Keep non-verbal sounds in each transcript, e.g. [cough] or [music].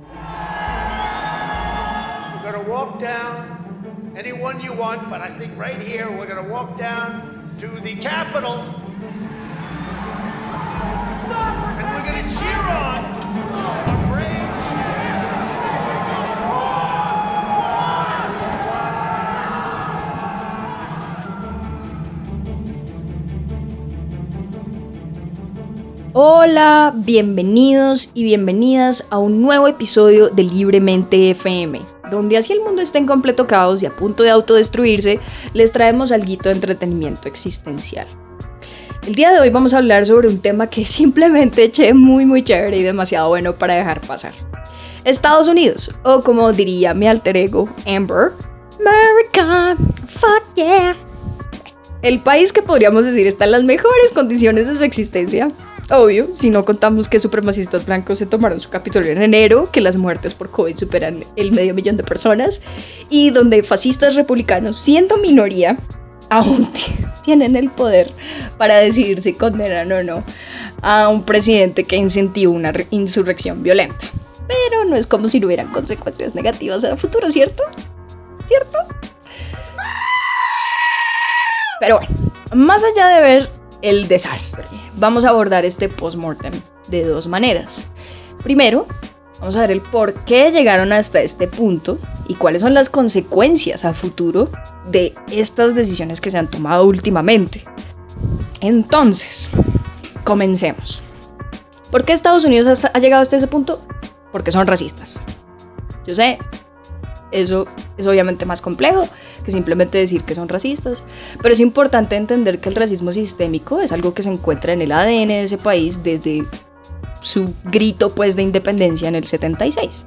We're going to walk down anyone you want, but I think right here we're going to walk down to the Capitol. And we're going to cheer on Hola, bienvenidos y bienvenidas a un nuevo episodio de Libremente FM, donde así el mundo está en completo caos y a punto de autodestruirse, les traemos algo de entretenimiento existencial. El día de hoy vamos a hablar sobre un tema que [laughs] simplemente eché muy muy chévere y demasiado bueno para dejar pasar. Estados Unidos, o como diría mi alter ego, Amber, America, fuck yeah. El país que podríamos decir está en las mejores condiciones de su existencia, Obvio, si no contamos que supremacistas blancos se tomaron su capítulo en enero, que las muertes por COVID superan el medio millón de personas, y donde fascistas republicanos, siendo minoría, aún [laughs] tienen el poder para decidir si condenan o no a un presidente que incentivó una insurrección violenta. Pero no es como si no hubieran consecuencias negativas en el futuro, ¿cierto? ¿Cierto? Pero bueno, más allá de ver el desastre. Vamos a abordar este post-mortem de dos maneras. Primero, vamos a ver el por qué llegaron hasta este punto y cuáles son las consecuencias a futuro de estas decisiones que se han tomado últimamente. Entonces, comencemos. ¿Por qué Estados Unidos ha llegado hasta ese punto? Porque son racistas. Yo sé, eso es obviamente más complejo que simplemente decir que son racistas, pero es importante entender que el racismo sistémico es algo que se encuentra en el ADN de ese país desde su grito pues de independencia en el 76.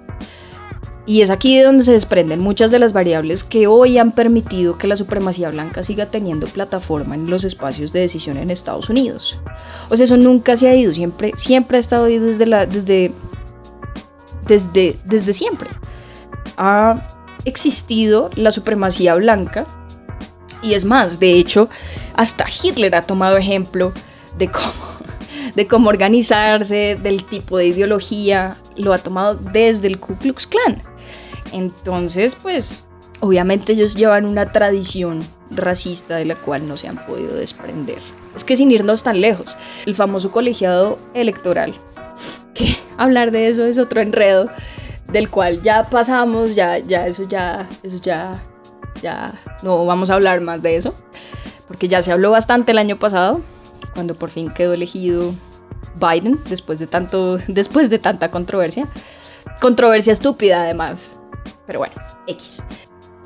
Y es aquí de donde se desprenden muchas de las variables que hoy han permitido que la supremacía blanca siga teniendo plataforma en los espacios de decisión en Estados Unidos. O sea, eso nunca se ha ido, siempre, siempre ha estado ahí desde, desde, desde, desde siempre. Existido la supremacía blanca. Y es más, de hecho, hasta Hitler ha tomado ejemplo de cómo, de cómo organizarse, del tipo de ideología, lo ha tomado desde el Ku Klux Klan. Entonces, pues, obviamente ellos llevan una tradición racista de la cual no se han podido desprender. Es que sin irnos tan lejos, el famoso colegiado electoral, que [laughs] hablar de eso es otro enredo, del cual ya pasamos, ya, ya, eso ya, eso ya, ya, no vamos a hablar más de eso, porque ya se habló bastante el año pasado, cuando por fin quedó elegido Biden, después de, tanto, [laughs] después de tanta controversia. Controversia estúpida además, pero bueno, X.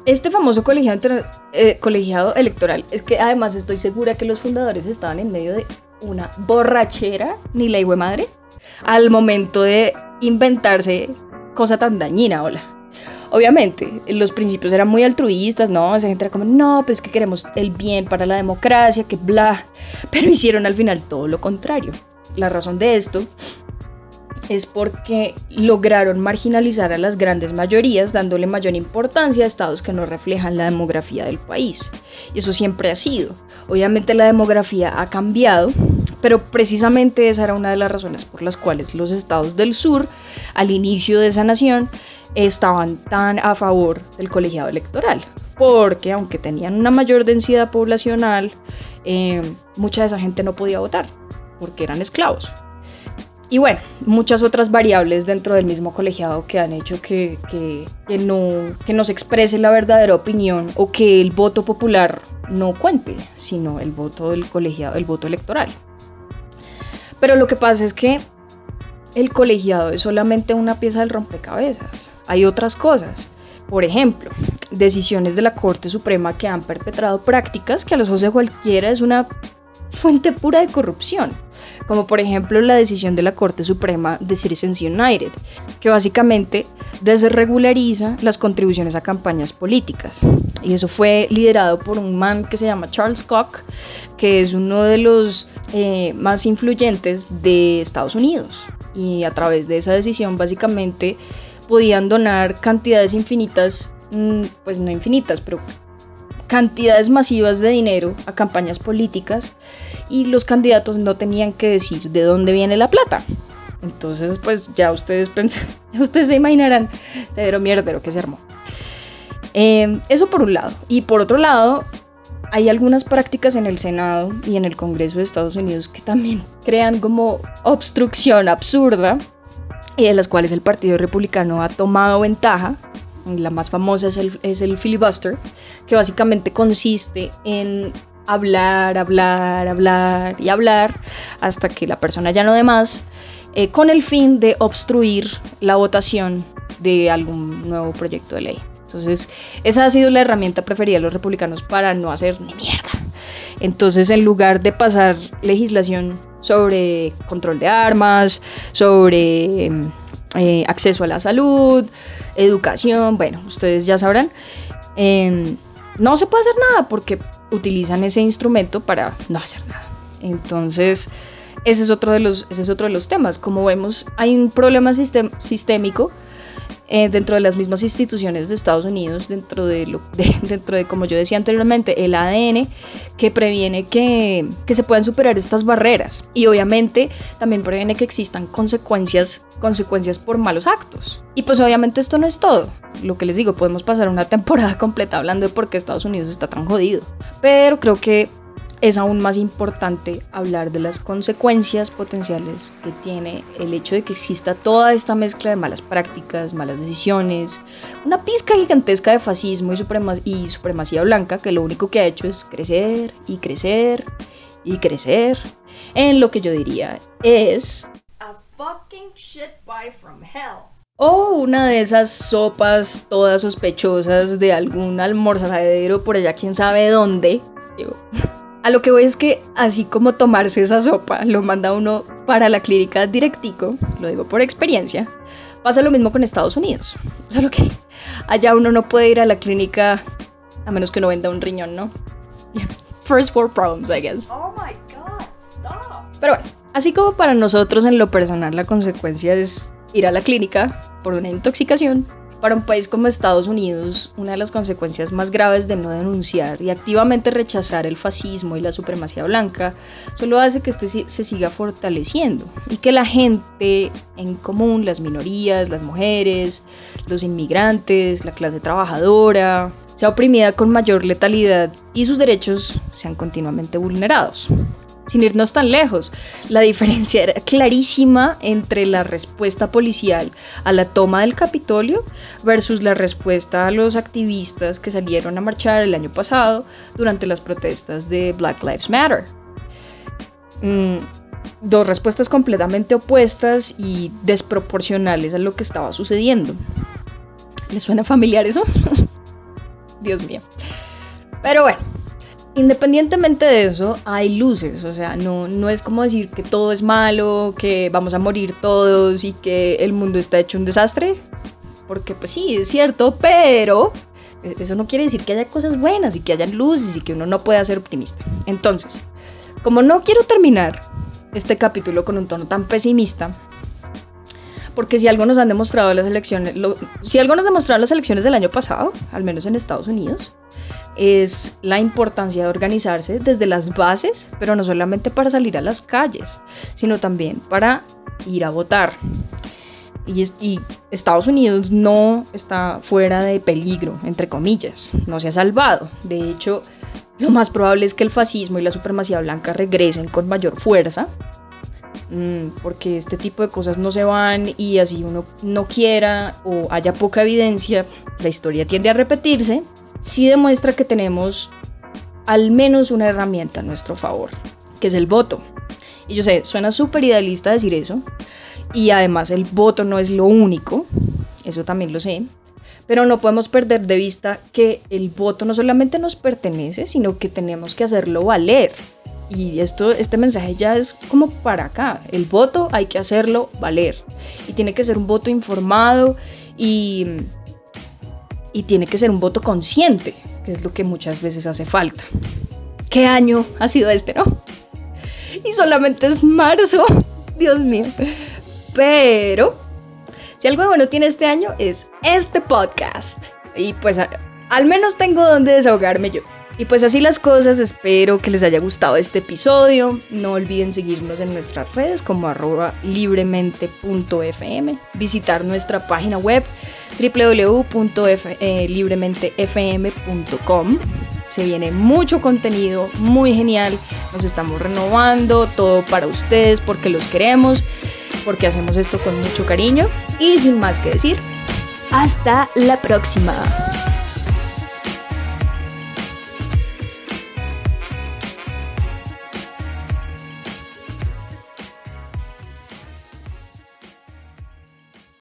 Este famoso colegiado, eh, colegiado electoral, es que además estoy segura que los fundadores estaban en medio de una borrachera, ni la de madre, al momento de inventarse cosa tan dañina, hola. Obviamente, los principios eran muy altruistas, ¿no? Esa gente era como, no, pues que queremos el bien para la democracia, que bla. Pero [laughs] hicieron al final todo lo contrario. La razón de esto es porque lograron marginalizar a las grandes mayorías, dándole mayor importancia a estados que no reflejan la demografía del país. Y eso siempre ha sido. Obviamente la demografía ha cambiado, pero precisamente esa era una de las razones por las cuales los estados del sur, al inicio de esa nación, estaban tan a favor del colegiado electoral. Porque aunque tenían una mayor densidad poblacional, eh, mucha de esa gente no podía votar, porque eran esclavos. Y bueno, muchas otras variables dentro del mismo colegiado que han hecho que, que, no, que no se exprese la verdadera opinión o que el voto popular no cuente, sino el voto del colegiado, el voto electoral. Pero lo que pasa es que el colegiado es solamente una pieza del rompecabezas. Hay otras cosas. Por ejemplo, decisiones de la Corte Suprema que han perpetrado prácticas que a los ojos de cualquiera es una fuente pura de corrupción, como por ejemplo la decisión de la Corte Suprema de Citizens United, que básicamente desregulariza las contribuciones a campañas políticas. Y eso fue liderado por un man que se llama Charles Koch, que es uno de los eh, más influyentes de Estados Unidos. Y a través de esa decisión básicamente podían donar cantidades infinitas, mm, pues no infinitas, pero cantidades masivas de dinero a campañas políticas y los candidatos no tenían que decir de dónde viene la plata. Entonces, pues ya ustedes pensan, [laughs] ustedes se imaginarán, Pedro mierdero que se armó. Eh, eso por un lado. Y por otro lado, hay algunas prácticas en el Senado y en el Congreso de Estados Unidos que también [laughs] crean como obstrucción absurda y de las cuales el Partido Republicano ha tomado ventaja. La más famosa es el, filibuster, que básicamente consiste en hablar, hablar, hablar y hablar hasta que la persona ya no dé más, eh, con el fin de obstruir la votación de algún nuevo proyecto de ley. Entonces, esa ha sido la herramienta preferida de los republicanos para no hacer ni mierda. Entonces, en lugar de pasar legislación sobre control de armas, sobre eh, acceso a la salud, educación, bueno, ustedes ya sabrán, em, no se puede hacer nada porque utilizan ese instrumento para no hacer nada. Entonces, ese es otro de los, ese es otro de los temas. Como vemos, hay un problema sistémico eh, dentro de las mismas instituciones de Estados Unidos, dentro de, lo, [laughs] dentro de, como yo decía anteriormente, el ADN que previene que, que se puedan superar estas barreras. Y obviamente también previene que existan consecuencias, consecuencias por malos actos. Y pues obviamente esto no es todo. Lo que les digo, podemos pasar una [laughs] temporada completa hablando de por qué Estados Unidos está tan jodido. Pero creo que es aún más importante hablar de las consecuencias potenciales que tiene el hecho de que exista toda esta mezcla de malas prácticas, malas decisiones, una pizca gigantesca de fascismo y, y supremacía blanca que lo único que ha hecho es crecer y crecer y crecer en lo que yo diría es a fucking shit from hell. O una de esas sopas todas sospechosas de algún almorzadero por allá, quién sabe dónde. A lo que voy es que así como tomarse esa sopa lo manda uno para la clínica directico, lo digo por experiencia, pasa lo mismo con Estados Unidos. [laughs] Solo que allá uno no puede ir a la clínica a menos que uno venda un riñón, ¿no? [laughs] First world problems, I guess. Oh my god, stop. Pero bueno, así como para nosotros en lo personal la consecuencia es ir a la clínica por una intoxicación, para un país como Estados Unidos, una de las consecuencias más graves de no denunciar y activamente rechazar el fascismo y la supremacía blanca solo hace que este se siga fortaleciendo y que la gente en común, las minorías, las mujeres, los inmigrantes, la clase trabajadora, sea oprimida con mayor letalidad y sus derechos sean continuamente vulnerados sin irnos tan lejos. La diferencia era clarísima entre la respuesta policial a la toma del Capitolio versus la respuesta a los activistas que salieron a marchar el año pasado durante las protestas de Black Lives Matter. Mm, dos respuestas completamente opuestas y desproporcionales a lo que estaba sucediendo. ¿Les suena familiar eso? [laughs] Dios mío. Pero bueno, Independientemente de eso, hay luces, o sea, no, no es como decir que todo es malo, que vamos a morir todos y que el mundo está hecho un desastre, porque pues sí, es cierto, pero eso no quiere decir que haya cosas buenas y que haya luces y que uno no pueda ser optimista. Entonces, como no quiero terminar este capítulo con un tono tan pesimista, porque si algo nos han demostrado las elecciones, si algo nos demostraron las elecciones del año pasado, al menos en Estados Unidos, es la importancia de organizarse desde las bases, pero no solamente para salir a las calles, sino también para ir a votar. Y, Estados Unidos no está fuera de peligro, entre comillas, no se ha salvado. De hecho, lo más probable es que el fascismo y la supremacía blanca regresen con mayor fuerza, mm, porque este tipo de cosas no se van y así uno no quiera o haya poca evidencia, la historia tiende a repetirse sí demuestra que tenemos al menos una herramienta a nuestro favor, que es el voto. Y yo sé, suena súper idealista decir eso, y además el voto no es lo único, eso también lo sé, pero no podemos perder de vista que el voto no solamente nos pertenece, sino que tenemos que hacerlo valer. Y esto, este mensaje ya es como para acá. El voto hay que hacerlo valer. Y tiene que ser un voto informado y y tiene que ser un voto consciente, que es lo que muchas veces hace falta. ¿Qué año ha sido este, no? Y solamente es marzo, Dios mío. Pero, si algo bueno tiene este año es este podcast. Y pues al menos tengo donde desahogarme yo. Y pues así las cosas, espero que les haya gustado este episodio. No olviden seguirnos en nuestras redes como arroba libremente.fm, visitar nuestra página web www.librementefm.com. Se viene mucho contenido muy genial, nos estamos renovando, todo para ustedes porque los queremos, porque hacemos esto con mucho cariño y sin más que decir, hasta la próxima.